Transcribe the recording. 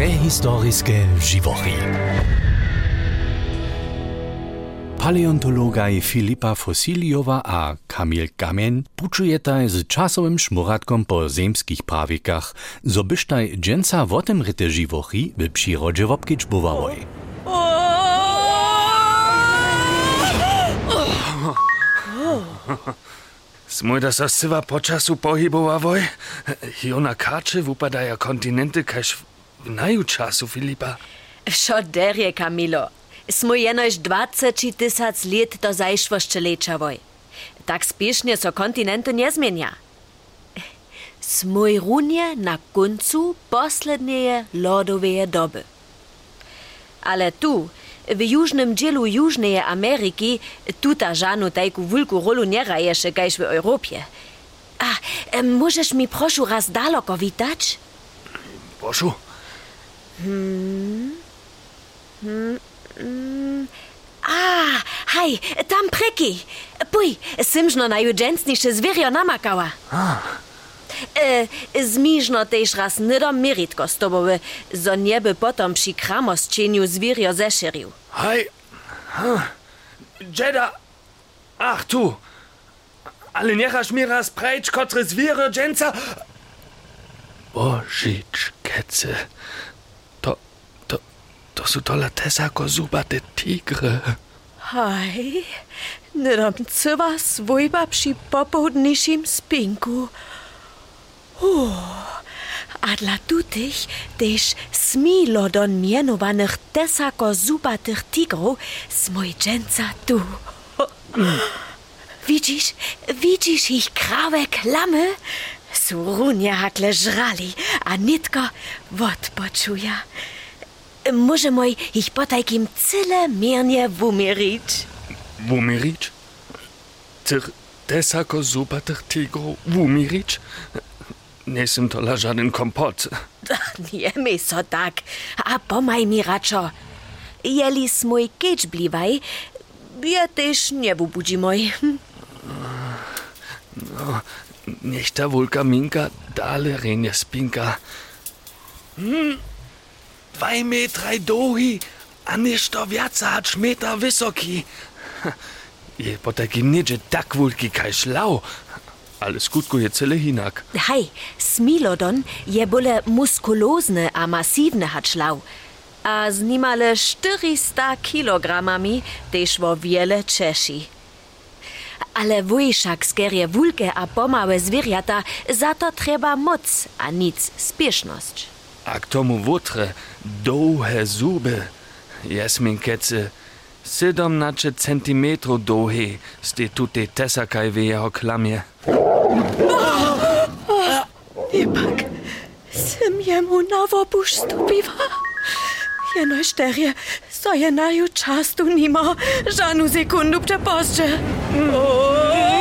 Prehistorijske živochy. Paleontologaj Filipa Fosiliowa a Kamil Kamen pučujetaj z czasowym szmuratkom po zemskich prawikach, zo byštaj dżęca w tym ryte živochy w przyrodzie wopkiczbowałoj. Smoj, da so siva počasu pohybovavoj. Jo na karče upadaja kontinenty kaž v naju času, Filipa. Wszo derje, Kamilo. Smo jenoś 20 tysac lat do zajszwoszczy leczawoj. Tak spiesznie so kontynentu nie zmienia. Smoj runie na końcu poslednieje lodowe doby. Ale tu, w jużnym dzielu Jużnej Ameryki, tuta żanu tajku wielką rolu nie rajesze, kajż w Europie. A, możesz mi proszę raz daleko witać? Prošu, A, haj, tam preki. Puj, simżno najudżęcniejsze zwierio namakała. E, zmiżno też raz nydom meritko z tobą, zo nieby potom przy kramoscieniu zwierio zeszerił. hej. Ha. Jeda. Ach tu. Ale niechaš mi raz prejč, kotre zviero dżęca. Božič, kece. To, to latesako zubate tigre. Haj, nydom cywa swojba przy popołudniejszym spinku. Uh, a dla tutych też smilo do mianowanych tesako zubatych tigrów smojczęca tu. Widzisz, widzisz ich krawe klamy? Surunia hakle żrali, a nitko odpoczuja. Może moj ich po takim cyle miernie wumirić. Vumirič? Tych tesako zubatych tigrov vumirič? Nesem to la žaden kompot. Nie mi so tak, a pomaj mi raczo. Jeli smoj kecz bliwaj, ja też nie budzi moj. Niech ta wulka minka dale renie spinka. Hm, dwaj metraj dohi, a nešto viaca hač metra wysoki. Je po takim niedzie tak wulki kaj šlau, ale skutku je cele hinak. Hej, smilodon je bole muskulozne a masivne hačlav. A z nimale 400 kilogramami też wo wiele czeši. Ale wujszak skerie wulke a pomałe zwierzęta, za to trzeba moc, a nic spieszność. A k tomu wutre dohe zuby. Jesmin kece 17 centimetrów dohe ste tute tesakaj w jeho klamie. Ipak, sem jemu nowo buš stupiva. Jeno šterje, so je naju častu nima, žanu sekundu przeposzcze. O!